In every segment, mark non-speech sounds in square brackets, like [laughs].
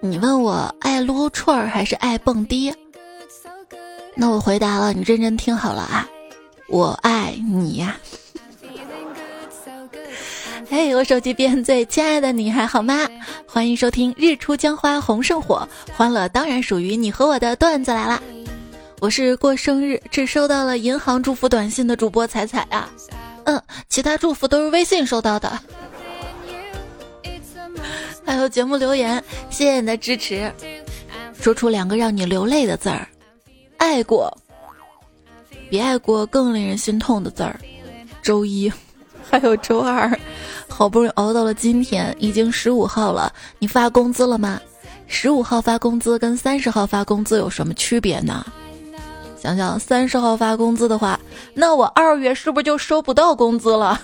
你问我爱撸串儿还是爱蹦迪？那我回答了，你认真听好了啊，我爱你呀。嘿，[laughs] 我手机变最亲爱的你还好吗？欢迎收听《日出江花红胜火》，欢乐当然属于你和我的段子来啦！我是过生日只收到了银行祝福短信的主播彩彩啊，嗯，其他祝福都是微信收到的。还有节目留言，谢谢你的支持。说出两个让你流泪的字儿，爱过，比爱过更令人心痛的字儿，周一，[laughs] 还有周二。好不容易熬到了今天，已经十五号了。你发工资了吗？十五号发工资跟三十号发工资有什么区别呢？想想三十号发工资的话，那我二月是不是就收不到工资了？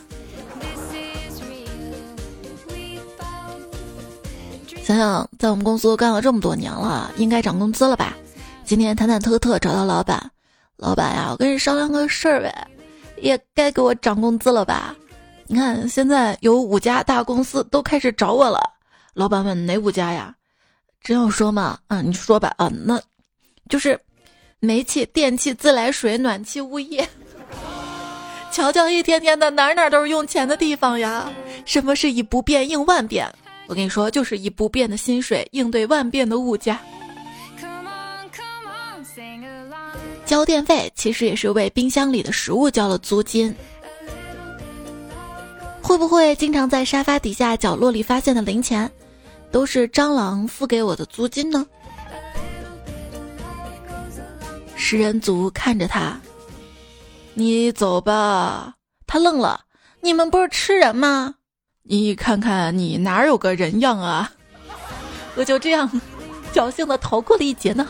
想想在我们公司都干了这么多年了，应该涨工资了吧？今天忐忐忑忑找到老板，老板呀，我跟你商量个事儿呗，也该给我涨工资了吧？你看，现在有五家大公司都开始找我了。老板问哪五家呀？真要说嘛，嗯，你说吧，啊，那，就是煤气、电气、自来水、暖气、物业。[laughs] 瞧瞧，一天天的，哪哪都是用钱的地方呀。什么是以不变应万变？我跟你说，就是以不变的薪水应对万变的物价。交电费其实也是为冰箱里的食物交了租金。会不会经常在沙发底下角落里发现的零钱，都是蟑螂付给我的租金呢？食人族看着他，你走吧。他愣了，你们不是吃人吗？你看看你哪有个人样啊！我就这样侥幸的逃过了一劫呢。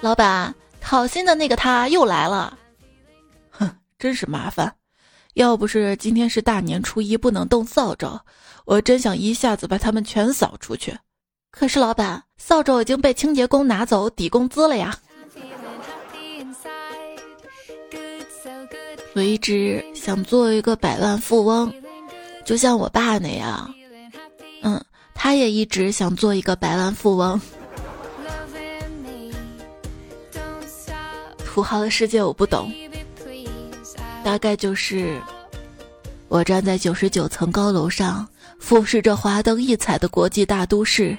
老板，好心的那个他又来了。哼真是麻烦，要不是今天是大年初一不能动扫帚，我真想一下子把他们全扫出去。可是老板，扫帚已经被清洁工拿走抵工资了呀。我一直想做一个百万富翁，就像我爸那样。嗯，他也一直想做一个百万富翁。土豪的世界我不懂。大概就是，我站在九十九层高楼上，俯视着华灯异彩的国际大都市，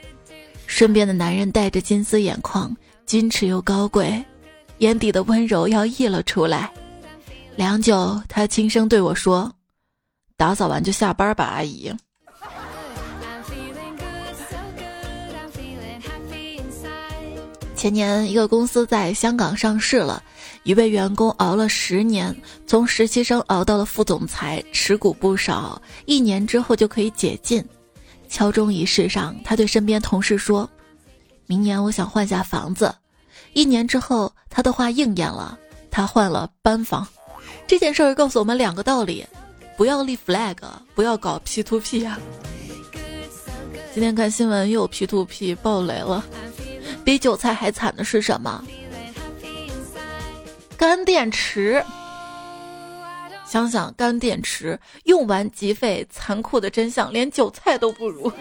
身边的男人戴着金丝眼眶，矜持又高贵，眼底的温柔要溢了出来。良久，他轻声对我说：“打扫完就下班吧，阿姨。”前年，一个公司在香港上市了。一位员工熬了十年，从实习生熬到了副总裁，持股不少。一年之后就可以解禁。敲钟仪式上，他对身边同事说：“明年我想换下房子。”一年之后，他的话应验了，他换了班房。这件事儿告诉我们两个道理：不要立 flag，不要搞 P to P 呀。今天看新闻又有 P to P 爆雷了，比韭菜还惨的是什么？干电池，想想干电池用完即废，残酷的真相，连韭菜都不如。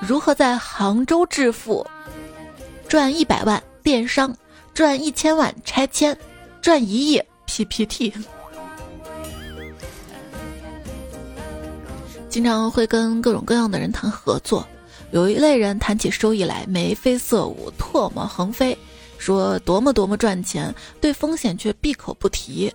如何在杭州致富？赚一百万电商，赚一千万拆迁，赚一亿 PPT。经常会跟各种各样的人谈合作，有一类人谈起收益来眉飞色舞，唾沫横飞。说多么多么赚钱，对风险却闭口不提，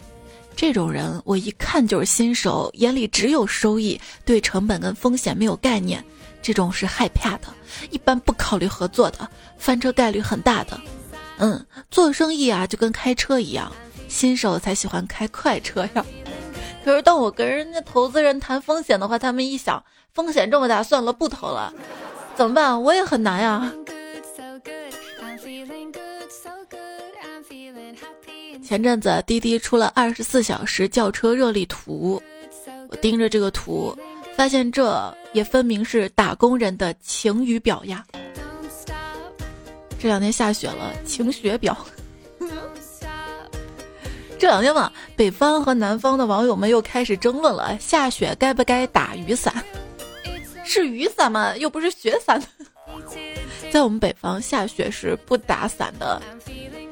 这种人我一看就是新手，眼里只有收益，对成本跟风险没有概念，这种是害怕的，一般不考虑合作的，翻车概率很大的。嗯，做生意啊就跟开车一样，新手才喜欢开快车呀。[laughs] 可是当我跟人家投资人谈风险的话，他们一想风险这么大，算了不投了，怎么办？我也很难呀。前阵子滴滴出了二十四小时叫车热力图，我盯着这个图，发现这也分明是打工人的晴雨表呀。这两天下雪了，晴雪表。这两天嘛，北方和南方的网友们又开始争论了：下雪该不该打雨伞？是雨伞吗？又不是雪伞。[laughs] 在我们北方下雪是不打伞的，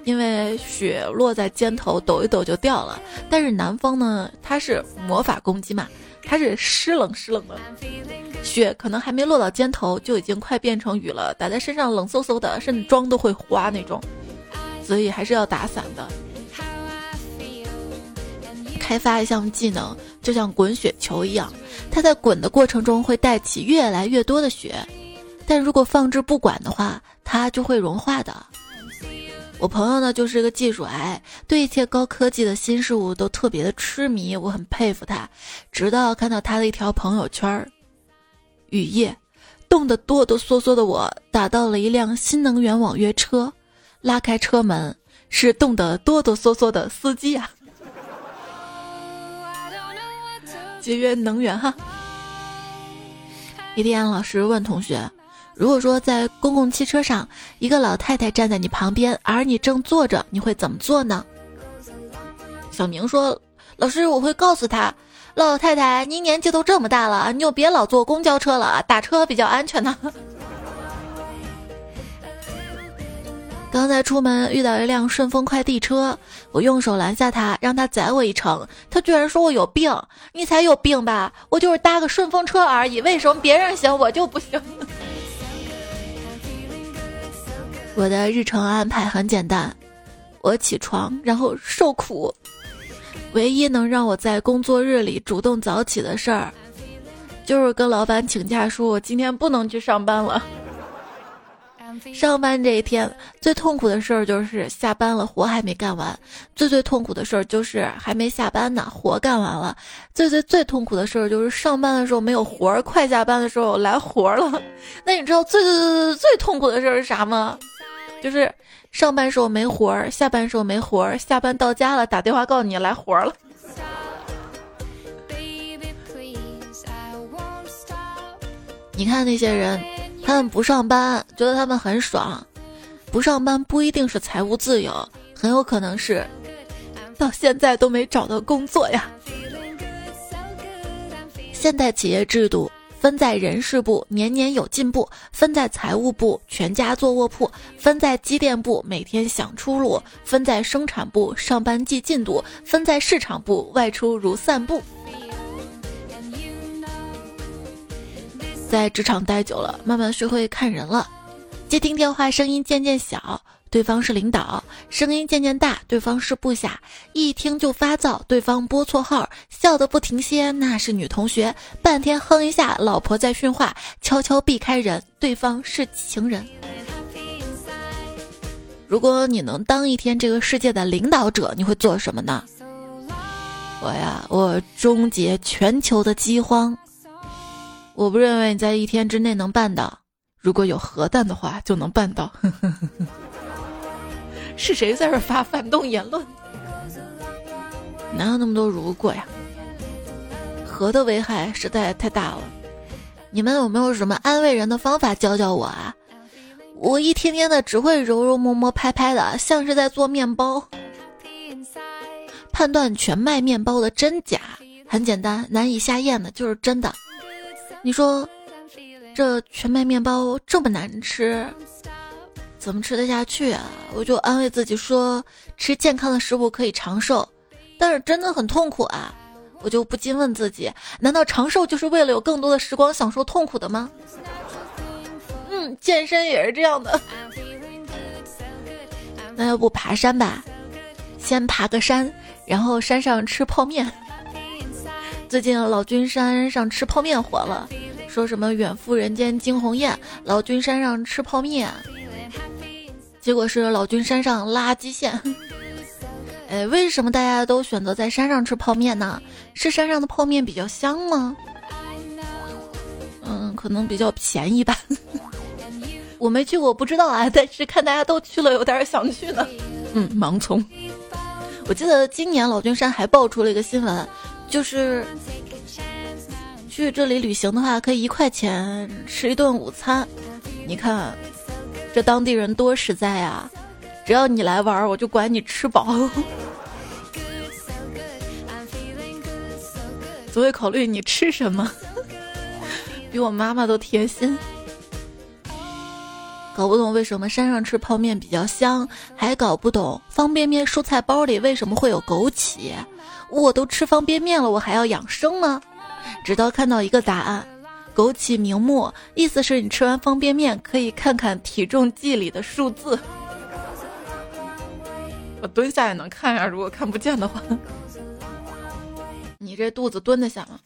因为雪落在肩头抖一抖就掉了。但是南方呢，它是魔法攻击嘛，它是湿冷湿冷的，雪可能还没落到肩头就已经快变成雨了，打在身上冷飕飕的，甚至妆都会花那种，所以还是要打伞的。开发一项技能，就像滚雪球一样，它在滚的过程中会带起越来越多的雪。但如果放置不管的话，它就会融化的。我朋友呢，就是个技术癌，对一切高科技的新事物都特别的痴迷，我很佩服他。直到看到他的一条朋友圈儿：雨夜，冻得哆哆嗦嗦的我打到了一辆新能源网约车，拉开车门，是冻得哆哆嗦嗦的司机呀。节约能源哈。一天，老师问同学。如果说在公共汽车上，一个老太太站在你旁边，而你正坐着，你会怎么做呢？小明说：“老师，我会告诉他，老太太，您年纪都这么大了，你就别老坐公交车了，打车比较安全呢。[laughs] ”刚才出门遇到一辆顺丰快递车，我用手拦下他，让他载我一程，他居然说我有病，你才有病吧？我就是搭个顺风车而已，为什么别人行我就不行？我的日程安排很简单，我起床然后受苦。唯一能让我在工作日里主动早起的事儿，就是跟老板请假说我今天不能去上班了。上班这一天最痛苦的事儿就是下班了活还没干完，最最痛苦的事儿就是还没下班呢活干完了，最最最痛苦的事儿就是上班的时候没有活儿，快下班的时候来活儿了。[laughs] 那你知道最最最最最痛苦的事儿是啥吗？就是上班时候没活儿，下班时候没活儿，下班到家了打电话告诉你来活儿了。你看那些人，他们不上班，觉得他们很爽。不上班不一定是财务自由，很有可能是到现在都没找到工作呀。现代企业制度。分在人事部，年年有进步；分在财务部，全家坐卧铺；分在机电部，每天想出路；分在生产部，上班记进度；分在市场部，外出如散步。在职场待久了，慢慢学会看人了。接听电话声音渐渐小。对方是领导，声音渐渐大；对方是部下，一听就发躁；对方拨错号，笑得不停歇，那是女同学；半天哼一下，老婆在训话，悄悄避开人；对方是情人。如果你能当一天这个世界的领导者，你会做什么呢？我呀，我终结全球的饥荒。我不认为你在一天之内能办到，如果有核弹的话，就能办到。[laughs] 是谁在这发反动言论？哪有那么多如果呀？核的危害实在太大了。你们有没有什么安慰人的方法教教我啊？我一天天的只会揉揉摸摸拍拍的，像是在做面包。判断全麦面包的真假很简单，难以下咽的就是真的。你说这全麦面包这么难吃？怎么吃得下去啊？我就安慰自己说，吃健康的食物可以长寿，但是真的很痛苦啊！我就不禁问自己，难道长寿就是为了有更多的时光享受痛苦的吗？嗯，健身也是这样的。那要不爬山吧？先爬个山，然后山上吃泡面。最近老君山上吃泡面火了，说什么远赴人间惊鸿雁，老君山上吃泡面。结果是老君山上垃圾线。[laughs] 哎，为什么大家都选择在山上吃泡面呢？是山上的泡面比较香吗？嗯，可能比较便宜吧。[laughs] 我没去过，不知道啊。但是看大家都去了，有点想去呢。嗯，盲从。我记得今年老君山还爆出了一个新闻，就是去这里旅行的话，可以一块钱吃一顿午餐。你看。这当地人多实在啊，只要你来玩，我就管你吃饱。[laughs] 总会考虑你吃什么，比我妈妈都贴心。搞不懂为什么山上吃泡面比较香，还搞不懂方便面蔬菜包里为什么会有枸杞。我都吃方便面了，我还要养生吗？直到看到一个答案。枸杞明目，意思是你吃完方便面可以看看体重计里的数字。我蹲下也能看呀，如果看不见的话。你这肚子蹲得下吗？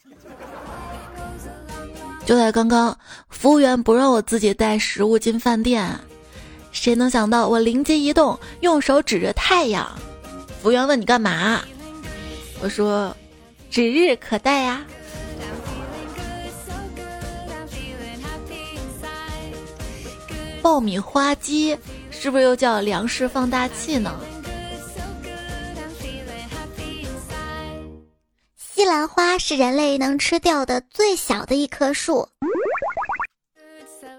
就在刚刚，服务员不让我自己带食物进饭店，谁能想到我灵机一动，用手指着太阳。服务员问你干嘛？我说，指日可待呀。爆米花机是不是又叫粮食放大器呢？西兰花是人类能吃掉的最小的一棵树。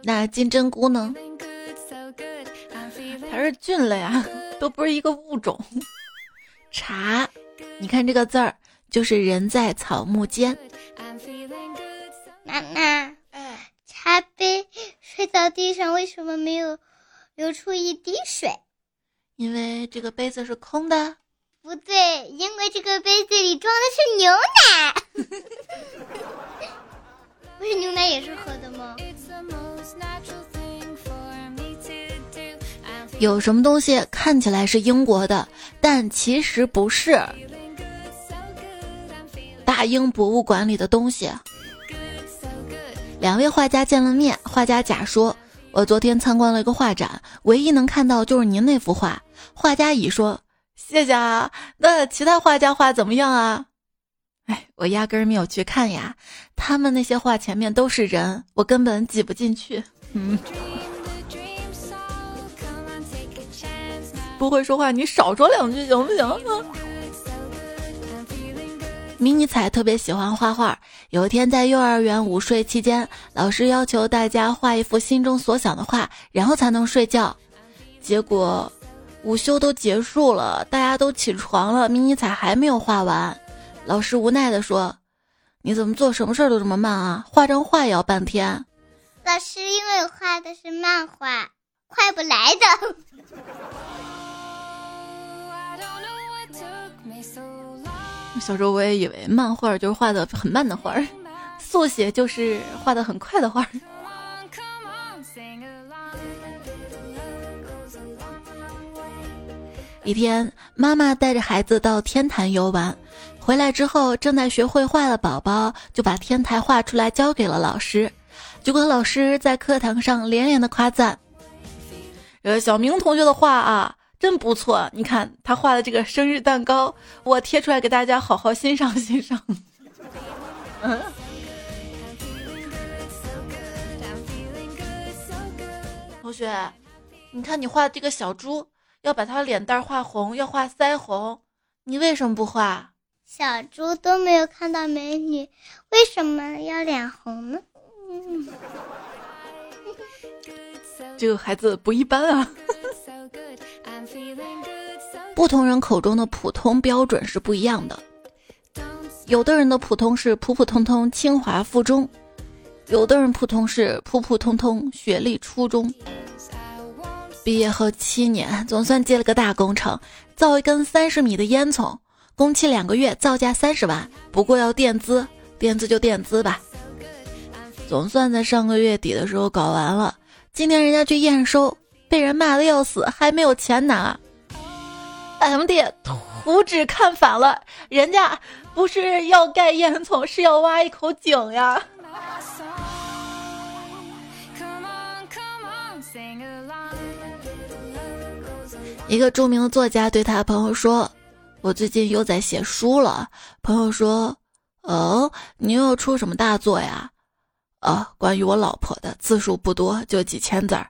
那金针菇呢？它是菌类啊，[laughs] 都不是一个物种。茶，你看这个字儿，就是人在草木间。妈妈，摔到地上，为什么没有流出一滴水？因为这个杯子是空的。不对，因为这个杯子里装的是牛奶。[laughs] 不是牛奶也是喝的吗？有什么东西看起来是英国的，但其实不是？大英博物馆里的东西。两位画家见了面，画家甲说：“我昨天参观了一个画展，唯一能看到就是您那幅画。”画家乙说。谢谢啊，那其他画家画怎么样啊？哎，我压根儿没有去看呀，他们那些画前面都是人，我根本挤不进去。嗯，不会说话，你少说两句行不行？迷你彩特别喜欢画画，有一天在幼儿园午睡期间，老师要求大家画一幅心中所想的画，然后才能睡觉，结果。午休都结束了，大家都起床了，迷你彩还没有画完。老师无奈地说：“你怎么做什么事儿都这么慢啊？画张画也要半天。”老师，因为我画的是漫画，快不来的。小时候我也以为漫画就是画的很慢的画，速写就是画的很快的画。一天，妈妈带着孩子到天坛游玩，回来之后，正在学绘画的宝宝就把天台画出来交给了老师。结果老师在课堂上连连的夸赞：“呃，小明同学的画啊，真不错！你看他画的这个生日蛋糕，我贴出来给大家好好欣赏欣赏。”嗯，同学，你看你画的这个小猪。要把他脸蛋画红，要画腮红，你为什么不画？小猪都没有看到美女，为什么要脸红呢？这个孩子不一般啊！不同人口中的普通标准是不一样的，有的人的普通是普普通通清华附中，有的人普通是普普通通学历初中。毕业后七年，总算接了个大工程，造一根三十米的烟囱，工期两个月，造价三十万，不过要垫资，垫资就垫资吧。总算在上个月底的时候搞完了，今天人家去验收，被人骂的要死，还没有钱拿。M D 图纸看反了，人家不是要盖烟囱，是要挖一口井呀。一个著名的作家对他朋友说：“我最近又在写书了。”朋友说：“哦，你又出什么大作呀？”“啊，关于我老婆的，字数不多，就几千字儿。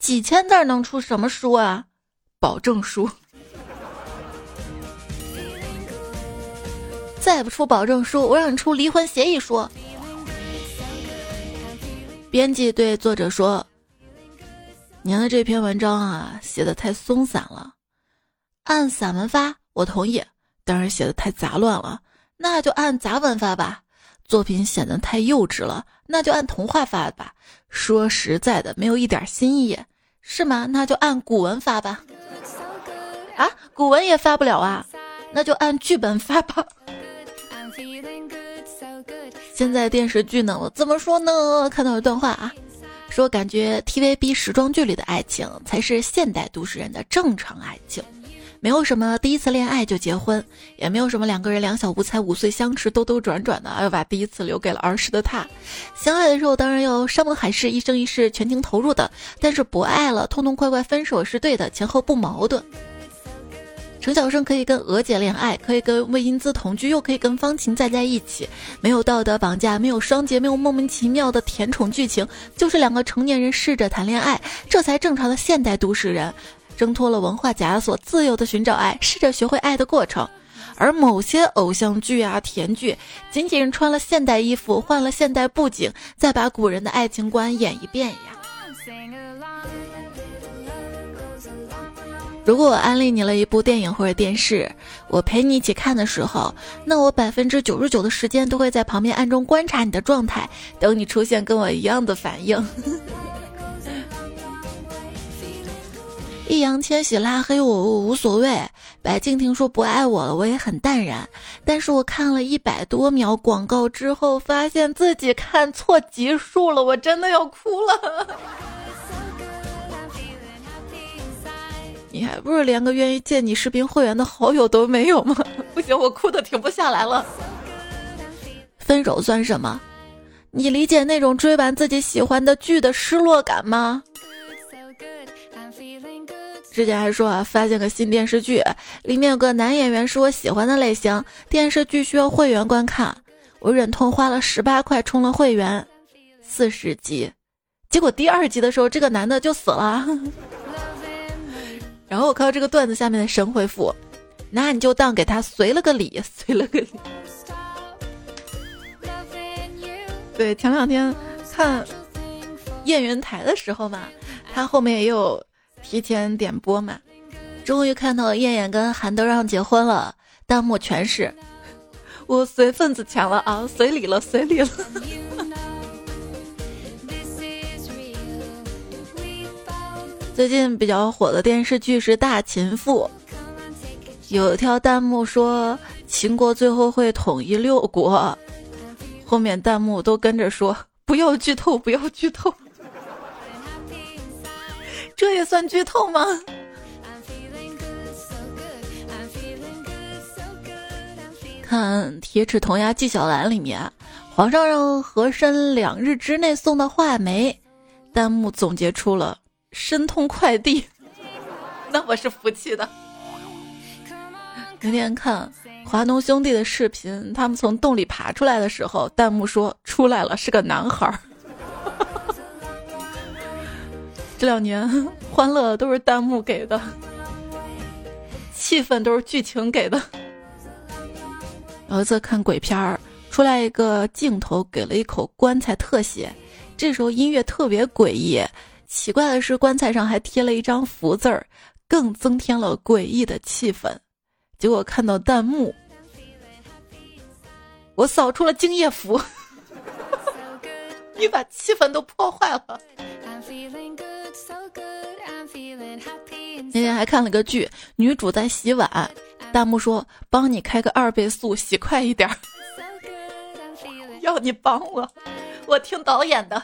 几千字能出什么书啊？保证书。再不出保证书，我让你出离婚协议书。”编辑对作者说。您的这篇文章啊，写的太松散了，按散文发我同意，但是写的太杂乱了，那就按杂文发吧。作品显得太幼稚了，那就按童话发吧。说实在的，没有一点新意，是吗？那就按古文发吧。啊，古文也发不了啊，那就按剧本发吧。现在电视剧呢，我怎么说呢？看到一段话啊，说感觉 TVB 时装剧里的爱情才是现代都市人的正常爱情。没有什么第一次恋爱就结婚，也没有什么两个人两小无猜五岁相识兜兜转转的，要把第一次留给了儿时的他。相爱的时候当然要山盟海誓，一生一世全情投入的，但是不爱了，痛痛快快分手是对的，前后不矛盾。陈小生可以跟娥姐恋爱，可以跟魏英姿同居，又可以跟方晴再在一起，没有道德绑架，没有双节，没有莫名其妙的甜宠剧情，就是两个成年人试着谈恋爱，这才正常的现代都市人。挣脱了文化枷锁，自由的寻找爱，试着学会爱的过程。而某些偶像剧啊、甜剧，仅仅穿了现代衣服，换了现代布景，再把古人的爱情观演一遍呀。如果我安利你了一部电影或者电视，我陪你一起看的时候，那我百分之九十九的时间都会在旁边暗中观察你的状态，等你出现跟我一样的反应。[laughs] 易烊千玺拉黑我，我无所谓。白敬亭说不爱我了，我也很淡然。但是我看了一百多秒广告之后，发现自己看错集数了，我真的要哭了。[laughs] 你还不是连个愿意借你视频会员的好友都没有吗？[laughs] 不行，我哭的停不下来了。分手算什么？你理解那种追完自己喜欢的剧的失落感吗？之前还说啊，发现个新电视剧，里面有个男演员是我喜欢的类型。电视剧需要会员观看，我忍痛花了十八块充了会员，四十集，结果第二集的时候，这个男的就死了。[laughs] 然后我看到这个段子下面的神回复，那你就当给他随了个礼，[laughs] 随了个礼。对，前两天看燕云台的时候嘛，他后面也有。提前点播嘛，终于看到燕燕跟韩德让结婚了，弹幕全是我随份子钱了啊，随礼了，随礼了。[laughs] 最近比较火的电视剧是《大秦赋》，有一条弹幕说秦国最后会统一六国，后面弹幕都跟着说不要剧透，不要剧透。这也算剧透吗？看《铁齿铜牙纪晓岚》里面，皇上让和珅两日之内送到画眉，弹幕总结出了“申通快递”，[laughs] 那我是服气的。那天看华农兄弟的视频，他们从洞里爬出来的时候，弹幕说出来了是个男孩儿。这两年 [laughs] 欢乐都是弹幕给的，气氛都是剧情给的。有一次看鬼片儿，出来一个镜头，给了一口棺材特写，这时候音乐特别诡异。奇怪的是，棺材上还贴了一张福字儿，更增添了诡异的气氛。结果看到弹幕，我扫出了敬业福，[laughs] 你把气氛都破坏了。那天还看了个剧，女主在洗碗，弹幕说：“帮你开个二倍速，洗快一点。”要你帮我，我听导演的。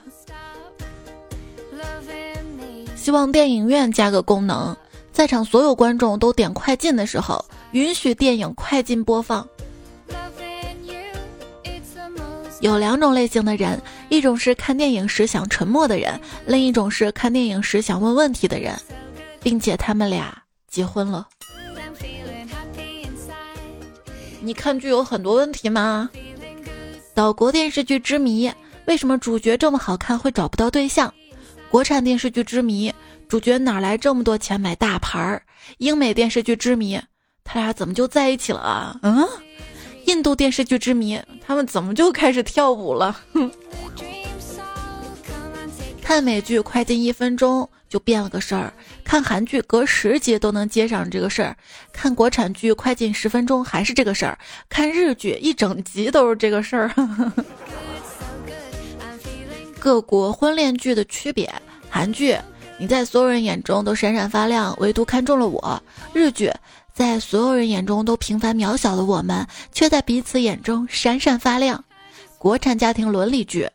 希望电影院加个功能，在场所有观众都点快进的时候，允许电影快进播放。有两种类型的人，一种是看电影时想沉默的人，另一种是看电影时想问问题的人，并且他们俩结婚了。你看剧有很多问题吗？岛国电视剧之谜：为什么主角这么好看会找不到对象？国产电视剧之谜：主角哪来这么多钱买大牌儿？英美电视剧之谜：他俩怎么就在一起了啊？嗯？印度电视剧之谜，他们怎么就开始跳舞了？[laughs] 看美剧快进一分钟就变了个事儿，看韩剧隔十集都能接上这个事儿，看国产剧快进十分钟还是这个事儿，看日剧一整集都是这个事儿。[laughs] 各国婚恋剧的区别。韩剧，你在所有人眼中都闪闪发亮，唯独看中了我。日剧，在所有人眼中都平凡渺小的我们，却在彼此眼中闪闪发亮。国产家庭伦理剧，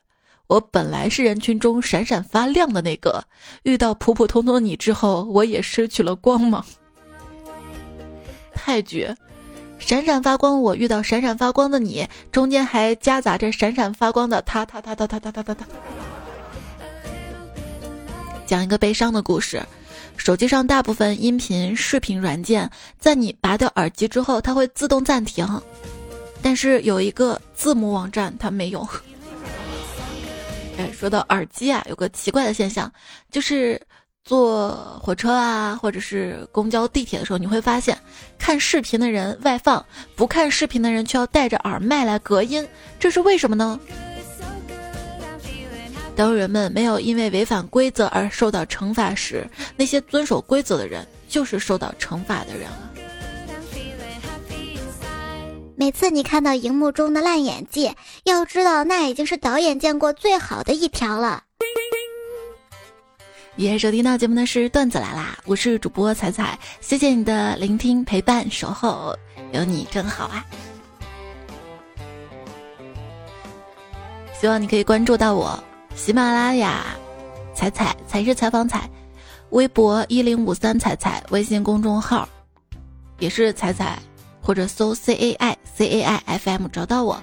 我本来是人群中闪闪发亮的那个，遇到普普通通的你之后，我也失去了光芒。泰剧，闪闪发光，我遇到闪闪发光的你，中间还夹杂着闪闪发光的他他他他他他他他他。讲一个悲伤的故事，手机上大部分音频、视频软件，在你拔掉耳机之后，它会自动暂停，但是有一个字母网站它没有。哎，说到耳机啊，有个奇怪的现象，就是坐火车啊，或者是公交、地铁的时候，你会发现，看视频的人外放，不看视频的人却要戴着耳麦来隔音，这是为什么呢？当人们没有因为违反规则而受到惩罚时，那些遵守规则的人就是受到惩罚的人了。每次你看到荧幕中的烂演技，要知道那已经是导演见过最好的一条了。也收听到节目的是段子来啦，我是主播彩彩，谢谢你的聆听、陪伴、守候，有你真好啊！希望你可以关注到我。喜马拉雅，彩彩才是采访彩，微博一零五三彩彩，微信公众号也是彩彩，或者搜 C A I C A I F M 找到我，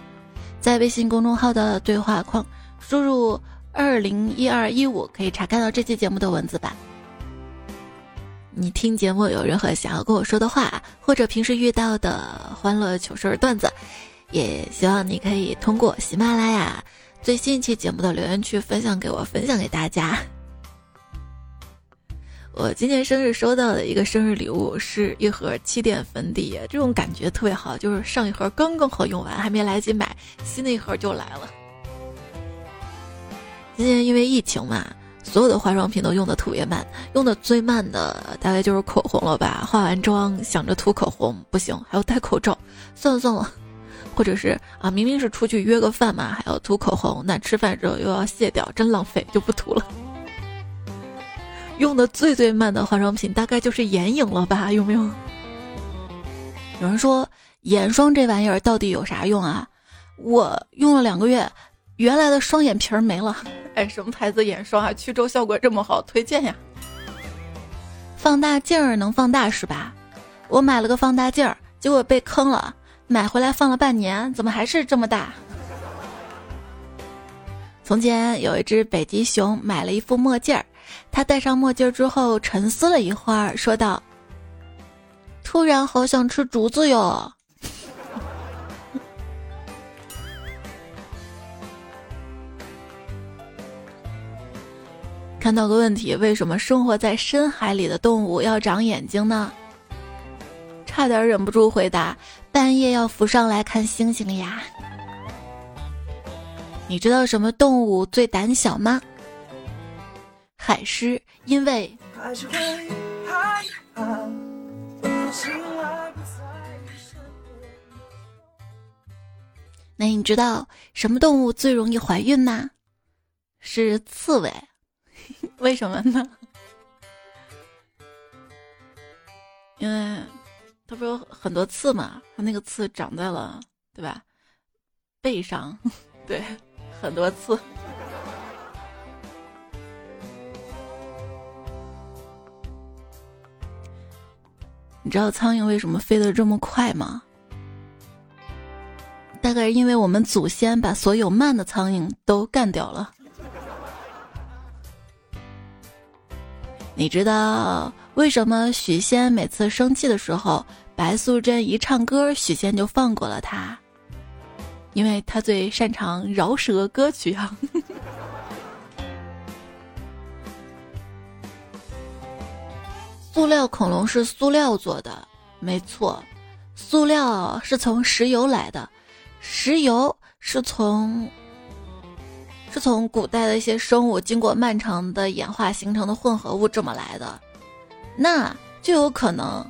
在微信公众号的对话框输入二零一二一五，可以查看到这期节目的文字版。你听节目有任何想要跟我说的话，或者平时遇到的欢乐糗事段子，也希望你可以通过喜马拉雅。最新一期节目的留言区分享给我，分享给大家。[laughs] 我今年生日收到的一个生日礼物是一盒气垫粉底，这种感觉特别好，就是上一盒刚刚好用完，还没来得及买，新的一盒就来了。今年因为疫情嘛，所有的化妆品都用的特别慢，用的最慢的大概就是口红了吧。化完妆想着涂口红不行，还要戴口罩，算了算了。或者是啊，明明是出去约个饭嘛，还要涂口红，那吃饭之后又要卸掉，真浪费，就不涂了。用的最最慢的化妆品大概就是眼影了吧？有没有？有人说眼霜这玩意儿到底有啥用啊？我用了两个月，原来的双眼皮儿没了。哎，什么牌子眼霜啊？祛皱效果这么好，推荐呀！放大镜儿能放大是吧？我买了个放大镜儿，结果被坑了。买回来放了半年，怎么还是这么大？从前有一只北极熊买了一副墨镜儿，它戴上墨镜之后沉思了一会儿，说道：“突然好想吃竹子哟。”看到个问题：为什么生活在深海里的动物要长眼睛呢？差点忍不住回答。半夜要浮上来看星星呀！你知道什么动物最胆小吗？海狮，因为……那你知道什么动物最容易怀孕吗？是刺猬，[laughs] 为什么呢？因为。它不是有很多刺嘛？它那个刺长在了，对吧？背上，[laughs] 对，很多刺。你知道苍蝇为什么飞得这么快吗？大概是因为我们祖先把所有慢的苍蝇都干掉了。你知道？为什么许仙每次生气的时候，白素贞一唱歌，许仙就放过了他？因为他最擅长饶舌歌曲啊！[laughs] 塑料恐龙是塑料做的，没错，塑料是从石油来的，石油是从是从古代的一些生物经过漫长的演化形成的混合物这么来的。那就有可能，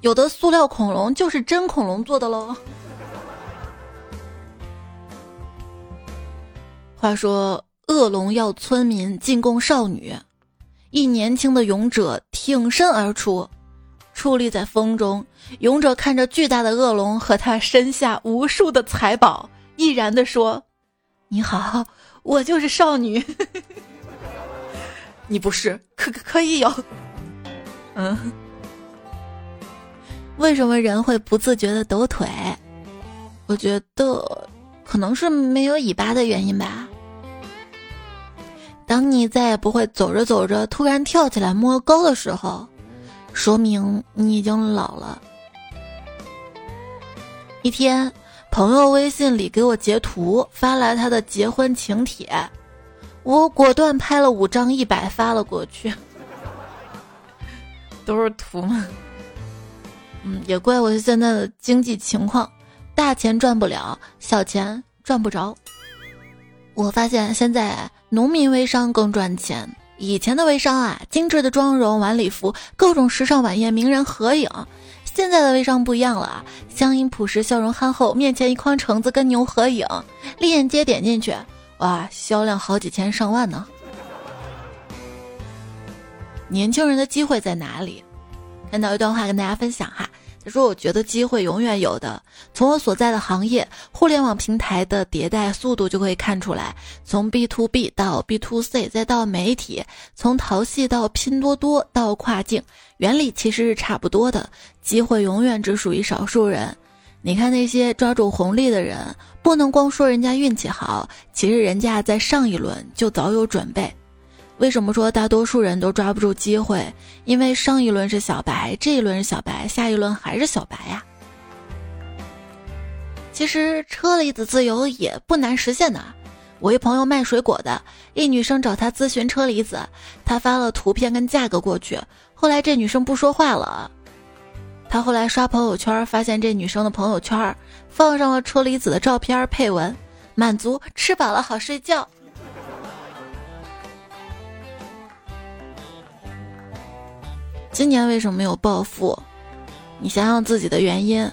有的塑料恐龙就是真恐龙做的喽。话说，恶龙要村民进贡少女，一年轻的勇者挺身而出，矗立在风中。勇者看着巨大的恶龙和他身下无数的财宝，毅然地说：“你好，我就是少女。[laughs] 你不是，可可以有。嗯，为什么人会不自觉的抖腿？我觉得可能是没有尾巴的原因吧。”当你再也不会走着走着突然跳起来摸高的时候，说明你已经老了。一天，朋友微信里给我截图发来他的结婚请帖，我果断拍了五张一百发了过去。[laughs] 都是图嘛，嗯，也怪我现在的经济情况，大钱赚不了，小钱赚不着。我发现现在。农民微商更赚钱。以前的微商啊，精致的妆容、晚礼服、各种时尚晚宴、名人合影。现在的微商不一样了啊，乡音朴实、笑容憨厚，面前一筐橙子跟牛合影，链接点进去，哇，销量好几千上万呢。年轻人的机会在哪里？看到一段话跟大家分享哈。他说：“我觉得机会永远有的。从我所在的行业，互联网平台的迭代速度就可以看出来。从 B to B 到 B to C，再到媒体，从淘系到拼多多到跨境，原理其实是差不多的。机会永远只属于少数人。你看那些抓住红利的人，不能光说人家运气好，其实人家在上一轮就早有准备。”为什么说大多数人都抓不住机会？因为上一轮是小白，这一轮是小白，下一轮还是小白呀。其实车厘子自由也不难实现的。我一朋友卖水果的，一女生找他咨询车厘子，他发了图片跟价格过去，后来这女生不说话了。他后来刷朋友圈，发现这女生的朋友圈放上了车厘子的照片，配文：满足，吃饱了好睡觉。今年为什么没有暴富？你想想自己的原因，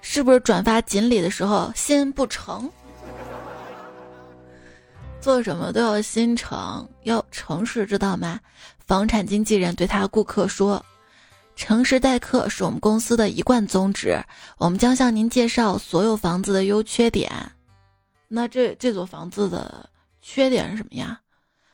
是不是转发锦鲤的时候心不诚？做什么都要心诚，要诚实，知道吗？房产经纪人对他顾客说：“诚实待客是我们公司的一贯宗旨，我们将向您介绍所有房子的优缺点。”那这这座房子的缺点是什么呀？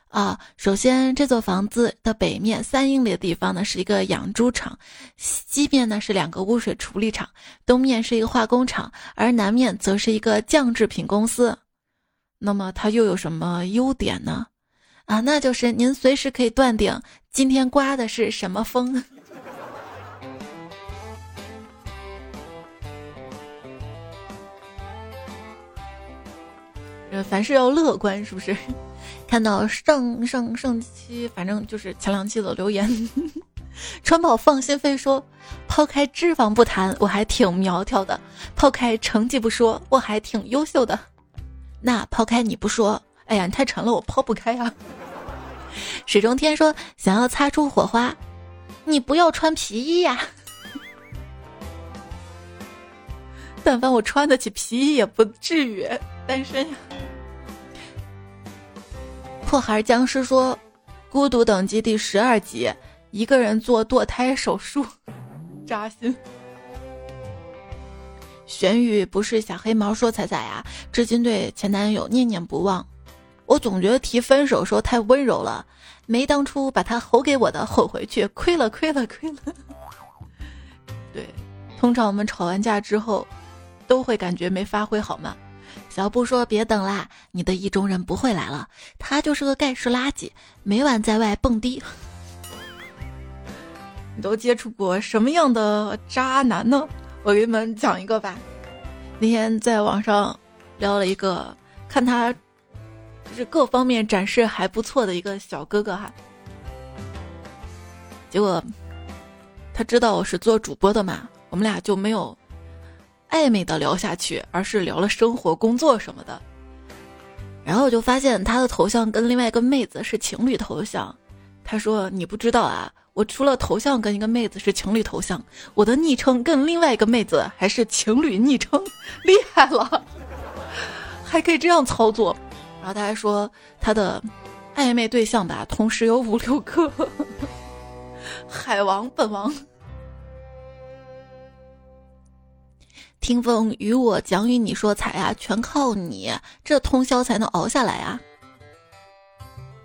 啊，首先这座房子的北面三英里的地方呢是一个养猪场，西面呢是两个污水处理厂，东面是一个化工厂，而南面则是一个酱制品公司。那么它又有什么优点呢？啊，那就是您随时可以断定今天刮的是什么风。[laughs] 呃，凡事要乐观，是不是？看到上上上期，反正就是前两期的留言，[laughs] 川宝放心飞说，抛开脂肪不谈，我还挺苗条的；抛开成绩不说，我还挺优秀的。那抛开你不说，哎呀，你太沉了，我抛不开呀。[laughs] 水中天说，想要擦出火花，你不要穿皮衣呀。[laughs] 但凡我穿得起皮衣，也不至于单身呀。破孩僵尸说：“孤独等级第十二集，一个人做堕胎手术，扎心。”玄宇不是小黑毛说：“彩彩呀，至今对前男友念念不忘。我总觉得提分手时候太温柔了，没当初把他吼给我的吼回去，亏了亏了亏了。”对，通常我们吵完架之后，都会感觉没发挥好嘛。小布说：“别等啦，你的意中人不会来了，他就是个盖世垃圾，每晚在外蹦迪。[laughs] 你都接触过什么样的渣男呢？我给你们讲一个吧。那天在网上聊了一个，看他就是各方面展示还不错的一个小哥哥哈，结果他知道我是做主播的嘛，我们俩就没有。”暧昧的聊下去，而是聊了生活、工作什么的。然后我就发现他的头像跟另外一个妹子是情侣头像。他说：“你不知道啊，我除了头像跟一个妹子是情侣头像，我的昵称跟另外一个妹子还是情侣昵称，厉害了，[laughs] 还可以这样操作。”然后他还说他的暧昧对象吧，同时有五六个。[laughs] 海王本王，听风与我讲与你说财啊，全靠你，这通宵才能熬下来啊！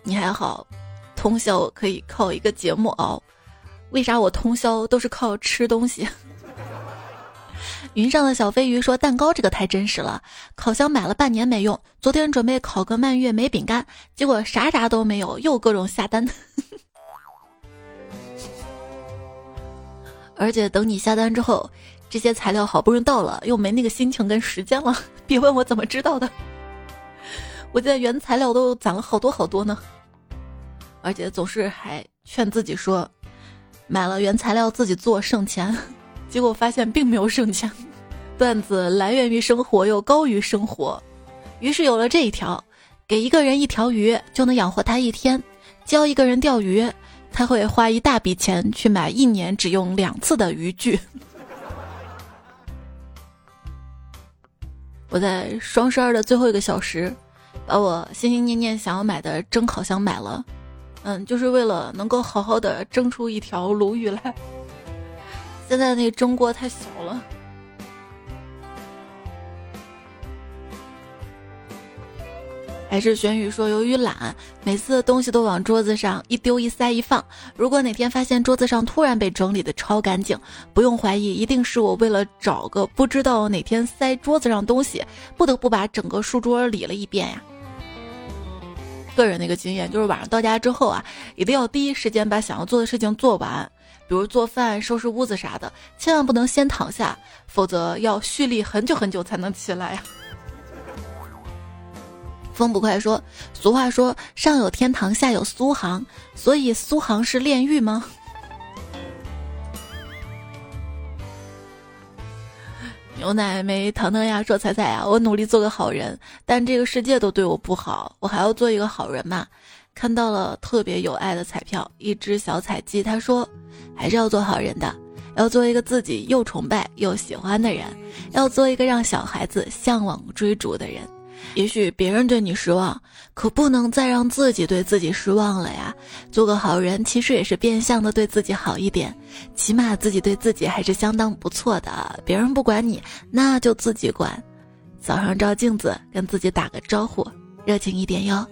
你还好，通宵可以靠一个节目熬，为啥我通宵都是靠吃东西？[laughs] 云上的小飞鱼说：“蛋糕这个太真实了，烤箱买了半年没用，昨天准备烤个蔓越莓饼干，结果啥啥都没有，又各种下单。[laughs] 而且等你下单之后，这些材料好不容易到了，又没那个心情跟时间了。[laughs] 别问我怎么知道的，我现在原材料都攒了好多好多呢。而且总是还劝自己说，买了原材料自己做省钱。[laughs] ”结果发现并没有省钱，段子来源于生活又高于生活，于是有了这一条：给一个人一条鱼就能养活他一天，教一个人钓鱼，他会花一大笔钱去买一年只用两次的渔具。我在双十二的最后一个小时，把我心心念念想要买的蒸烤箱买了，嗯，就是为了能够好好的蒸出一条鲈鱼来。现在那个蒸锅太小了。还是玄宇说，由于懒，每次东西都往桌子上一丢一塞一放。如果哪天发现桌子上突然被整理的超干净，不用怀疑，一定是我为了找个不知道哪天塞桌子上东西，不得不把整个书桌理了一遍呀。个人的一个经验就是，晚上到家之后啊，一定要第一时间把想要做的事情做完。比如做饭、收拾屋子啥的，千万不能先躺下，否则要蓄力很久很久才能起来呀。风不快说，俗话说上有天堂，下有苏杭，所以苏杭是炼狱吗？[laughs] 牛奶没糖糖呀，说彩彩呀，我努力做个好人，但这个世界都对我不好，我还要做一个好人嘛？看到了特别有爱的彩票，一只小彩鸡，他说。还是要做好人的，要做一个自己又崇拜又喜欢的人，要做一个让小孩子向往追逐的人。也许别人对你失望，可不能再让自己对自己失望了呀。做个好人，其实也是变相的对自己好一点，起码自己对自己还是相当不错的。别人不管你，那就自己管。早上照镜子，跟自己打个招呼，热情一点哟。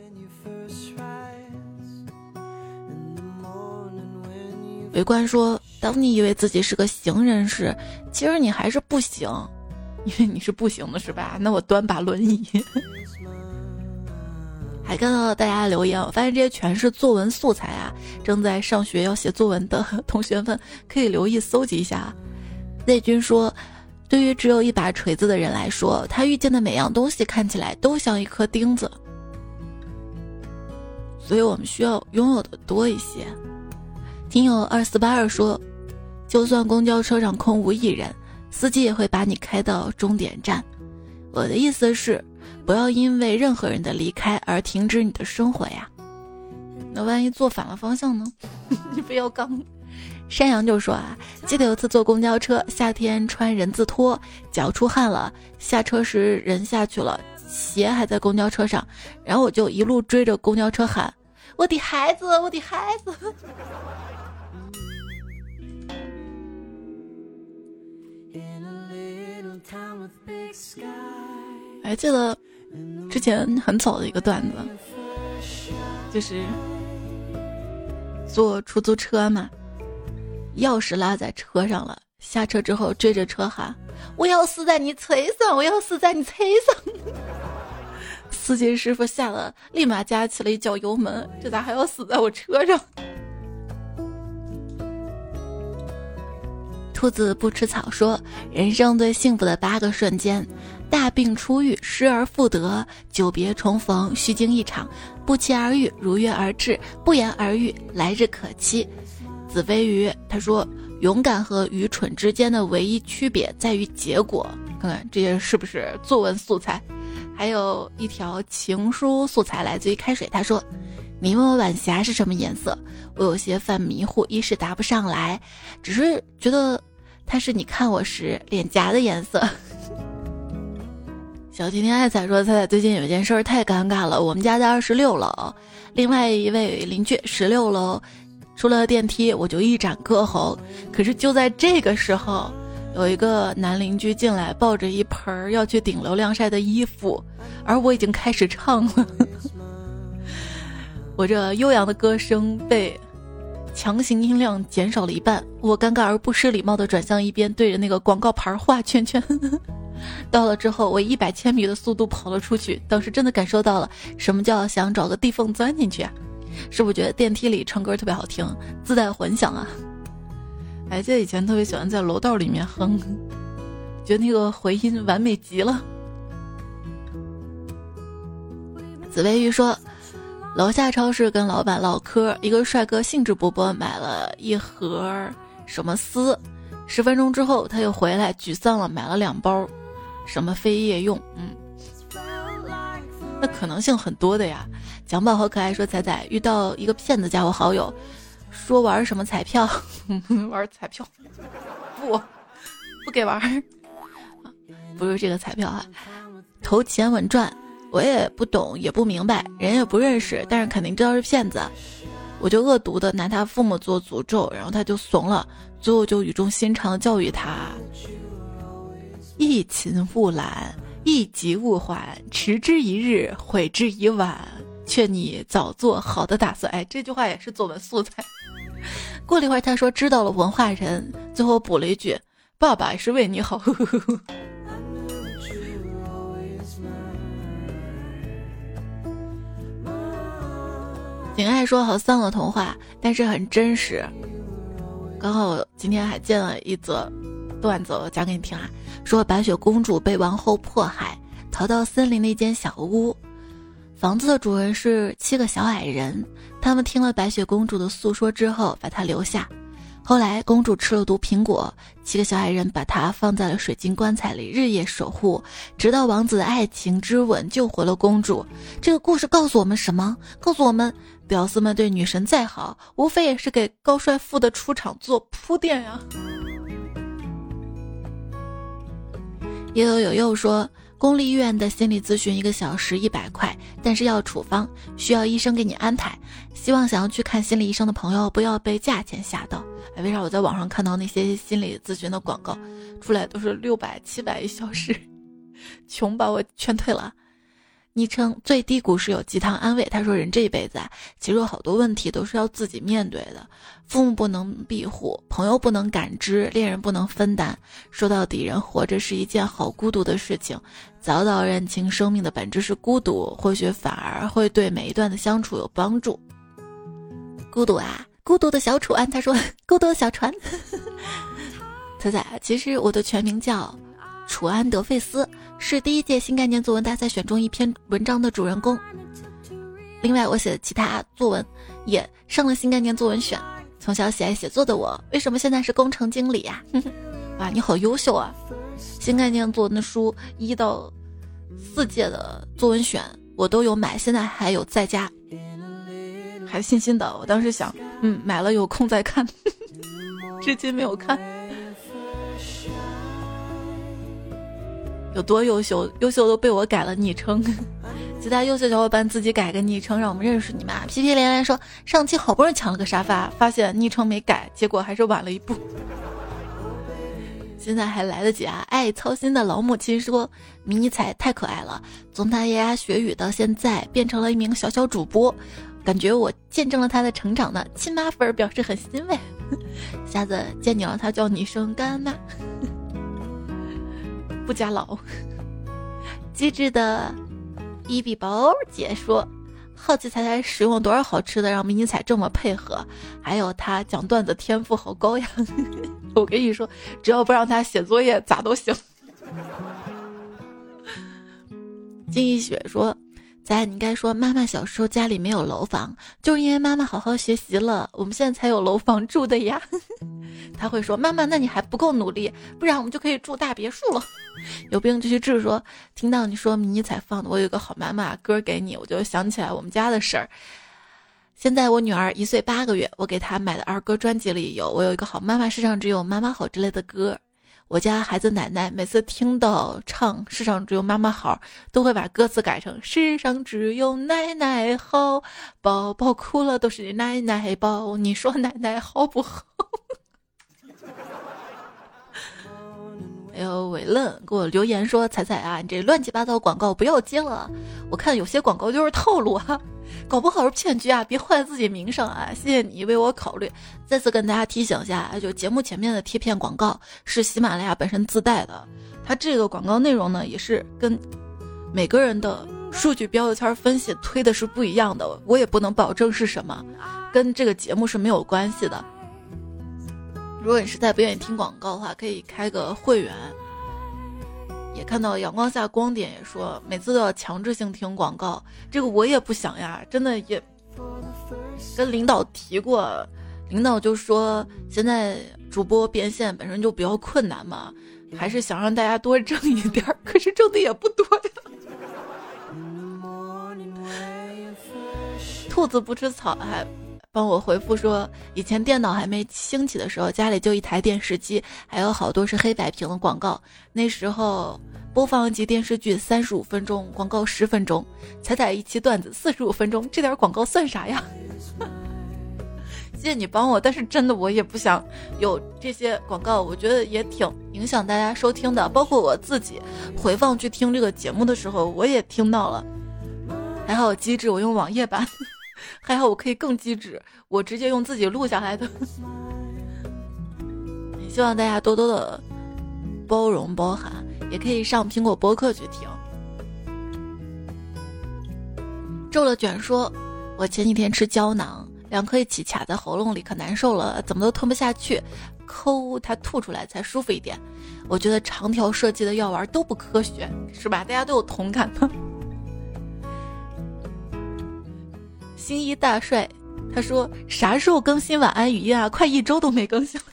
围观说：“当你以为自己是个行人时，其实你还是不行，因为你是不行的，是吧？那我端把轮椅。”还看到了大家的留言，我发现这些全是作文素材啊！正在上学要写作文的 [laughs] 同学们可以留意搜集一下。内军说：“对于只有一把锤子的人来说，他遇见的每样东西看起来都像一颗钉子，所以我们需要拥有的多一些。”听友二四八二说，就算公交车上空无一人，司机也会把你开到终点站。我的意思是，不要因为任何人的离开而停止你的生活呀。那万一坐反了方向呢？[laughs] 你不要刚。山羊就说啊，记得有次坐公交车，夏天穿人字拖，脚出汗了，下车时人下去了，鞋还在公交车上，然后我就一路追着公交车喊：“我的孩子，我的孩子。[laughs] ”还记得之前很早的一个段子，就是坐出租车嘛，钥匙落在车上了，下车之后追着车喊：“我要死在你车上，我要死在你车上！”司机师傅吓得立马加起了一脚油门，这咋还要死在我车上？兔子不吃草说：“人生最幸福的八个瞬间：大病初愈，失而复得；久别重逢，虚惊一场；不期而遇，如约而至；不言而喻，来日可期。”子非鱼他说：“勇敢和愚蠢之间的唯一区别在于结果。”看看这些是不是作文素材？还有一条情书素材来自于开水，他说：“你问我晚霞是什么颜色？我有些犯迷糊，一时答不上来，只是觉得。”它是你看我时脸颊的颜色。小今天爱彩说，彩彩最近有件事儿太尴尬了。我们家在二十六楼，另外一位邻居十六楼，出了电梯我就一展歌喉。可是就在这个时候，有一个男邻居进来，抱着一盆儿要去顶楼晾晒的衣服，而我已经开始唱了。[laughs] 我这悠扬的歌声被强行音量减少了一半，我尴尬而不失礼貌的转向一边，对着那个广告牌画圈圈。[laughs] 到了之后，我一百千米的速度跑了出去，当时真的感受到了什么叫想找个地缝钻进去啊！是不是觉得电梯里唱歌特别好听，自带混响啊？还记得以前特别喜欢在楼道里面哼，觉得那个回音完美极了。紫薇玉说。楼下超市跟老板唠嗑，一个帅哥兴致勃勃买了一盒什么丝，十分钟之后他又回来沮丧了，买了两包什么非业用。嗯，那可能性很多的呀。蒋宝和可爱说仔仔遇到一个骗子加我好友，说玩什么彩票，[laughs] 玩彩票，不不给玩，[laughs] 不是这个彩票啊，投钱稳赚。我也不懂，也不明白，人也不认识，但是肯定知道是骗子。我就恶毒的拿他父母做诅咒，然后他就怂了。最后就语重心长的教育他：一勤勿懒，一急勿缓，迟之一日，悔之已晚。劝你早做好的打算。哎，这句话也是作文素材。[laughs] 过了一会儿，他说知道了，文化人。最后补了一句：爸爸是为你好。[laughs] 挺爱说好丧的童话，但是很真实。刚好今天还见了一则段子，我讲给你听啊。说白雪公主被王后迫害，逃到森林的一间小屋，房子的主人是七个小矮人。他们听了白雪公主的诉说之后，把她留下。后来公主吃了毒苹果，七个小矮人把她放在了水晶棺材里，日夜守护，直到王子的爱情之吻救活了公主。这个故事告诉我们什么？告诉我们。屌丝们对女神再好，无非也是给高帅富的出场做铺垫呀。也有友友说，公立医院的心理咨询一个小时一百块，但是要处方，需要医生给你安排。希望想要去看心理医生的朋友不要被价钱吓到。哎，为啥我在网上看到那些心理咨询的广告，出来都是六百、七百一小时，[laughs] 穷把我劝退了。昵称最低谷是有鸡汤安慰。他说：“人这一辈子啊，其实有好多问题都是要自己面对的。父母不能庇护，朋友不能感知，恋人不能分担。说到底，人活着是一件好孤独的事情。早早认清生命的本质是孤独，或许反而会对每一段的相处有帮助。孤独啊，孤独的小楚安。他说：孤独的小船。[laughs] 仔仔，其实我的全名叫楚安德费斯。”是第一届新概念作文大赛选中一篇文章的主人公。另外，我写的其他作文也上了新概念作文选。从小喜爱写作的我，为什么现在是工程经理呀？[laughs] 哇，你好优秀啊！新概念作文的书一到四届的作文选我都有买，现在还有在家，还新新的。我当时想，嗯，买了有空再看，[laughs] 至今没有看。有多优秀？优秀都被我改了昵称，[laughs] 其他优秀小伙伴自己改个昵称，让我们认识你们。皮皮连连说，上期好不容易抢了个沙发，发现昵称没改，结果还是晚了一步。现在还来得及啊！爱操心的老母亲说，迷你彩太可爱了，从他牙牙学语到现在变成了一名小小主播，感觉我见证了他的成长呢。亲妈粉表示很欣慰，[laughs] 下次见你了，他叫你一声干妈。不加老，[laughs] 机智的伊比宝姐说：“好奇彩彩使用了多少好吃的，让迷你彩这么配合？还有他讲段子天赋好高呀！[laughs] 我跟你说，只要不让他写作业，咋都行。[laughs] ”金一雪说。仔，你应该说妈妈小时候家里没有楼房，就是因为妈妈好好学习了，我们现在才有楼房住的呀。[laughs] 他会说妈妈，那你还不够努力，不然我们就可以住大别墅了。[laughs] 有病就去治。说听到你说迷你彩放的，我有个好妈妈歌给你，我就想起来我们家的事儿。现在我女儿一岁八个月，我给她买的儿歌专辑里有我有一个好妈妈，世上只有妈妈好之类的歌。我家孩子奶奶每次听到唱“世上只有妈妈好”，都会把歌词改成“世上只有奶奶好”，宝宝哭了都是奶奶抱，你说奶奶好不好？还有伟乐给我留言说：“彩彩啊，你这乱七八糟广告不要接了，我看有些广告就是套路啊。[laughs] ”搞不好是骗局啊！别坏了自己名声啊！谢谢你为我考虑。再次跟大家提醒一下，就节目前面的贴片广告是喜马拉雅本身自带的，它这个广告内容呢，也是跟每个人的数据标签分析推的是不一样的，我也不能保证是什么，跟这个节目是没有关系的。如果你实在不愿意听广告的话，可以开个会员。也看到阳光下光点也说每次都要强制性听广告，这个我也不想呀，真的也跟领导提过，领导就说现在主播变现本身就比较困难嘛，还是想让大家多挣一点，可是挣的也不多呀。兔子不吃草还帮我回复说，以前电脑还没兴起的时候，家里就一台电视机，还有好多是黑白屏的广告，那时候。播放一集电视剧三十五分钟，广告十分钟；彩彩一期段子四十五分钟，这点广告算啥呀？[laughs] 谢谢你帮我，但是真的我也不想有这些广告，我觉得也挺影响大家收听的。包括我自己回放去听这个节目的时候，我也听到了。还好机智，我用网页版，还好我可以更机智，我直接用自己录下来的。希望大家多多的包容包涵。也可以上苹果播客去听。皱了卷说：“我前几天吃胶囊，两颗一起卡在喉咙里，可难受了，怎么都吞不下去，抠它吐出来才舒服一点。我觉得长条设计的药丸都不科学，是吧？大家都有同感的。”新一大帅他说：“啥时候更新晚安语音啊？快一周都没更新了。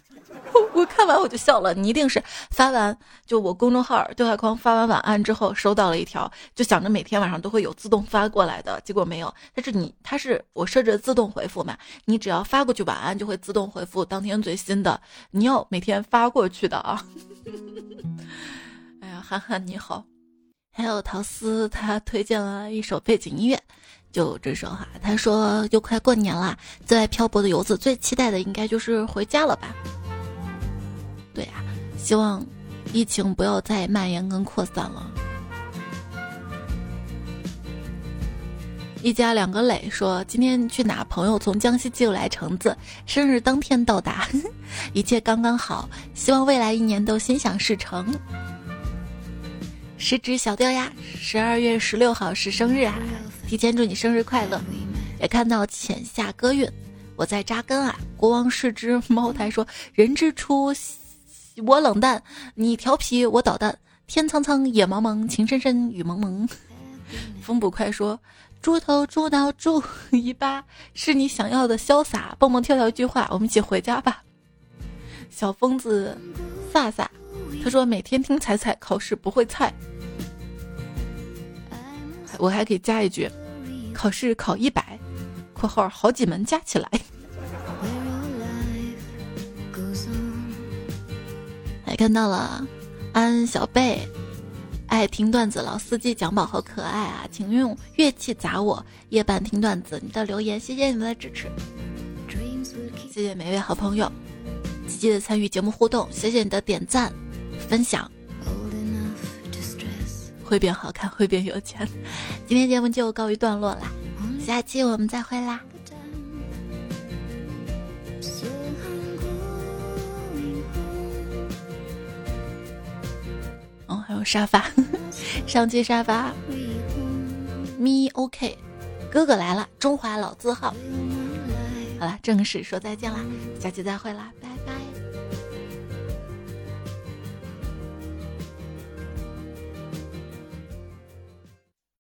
[laughs] ”我看完我就笑了，你一定是发完就我公众号对话框发完晚安之后收到了一条，就想着每天晚上都会有自动发过来的，结果没有。但是你它是我设置自动回复嘛，你只要发过去晚安就会自动回复当天最新的，你要每天发过去的啊。[laughs] 哎呀，涵涵你好，还有陶思他推荐了一首背景音乐，就这首哈，他说又快过年了，在外漂泊的游子最期待的应该就是回家了吧。对呀，希望疫情不要再蔓延跟扩散了。一家两个磊说今天去哪？朋友从江西寄来橙子，生日当天到达，[laughs] 一切刚刚好。希望未来一年都心想事成。十指小掉呀，十二月十六号是生日啊，提前祝你生日快乐。也看到浅夏歌韵，我在扎根啊。国王是只茅台说人之初。我冷淡，你调皮，我捣蛋。天苍苍，野茫茫，情深深，雨蒙蒙。风捕快说：“猪头猪脑猪一巴，是你想要的潇洒。”蹦蹦跳跳一句话，我们一起回家吧。小疯子飒飒，他说：“每天听彩彩，考试不会菜。”我还可以加一句：“考试考一百。”（括号好几门加起来。）还看到了，安小贝，爱听段子，老司机蒋宝好可爱啊，请用乐器砸我，夜半听段子，你的留言，谢谢你们的支持，谢谢每位好朋友，积极的参与节目互动，谢谢你的点赞、分享，会变好看，[laughs] 会变有钱，今天节目就告一段落啦，下期我们再会啦。哦还有沙发，[laughs] 上期沙发，咪 OK，哥哥来了，中华老字号。好了，正式说再见啦，下期再会啦，拜拜。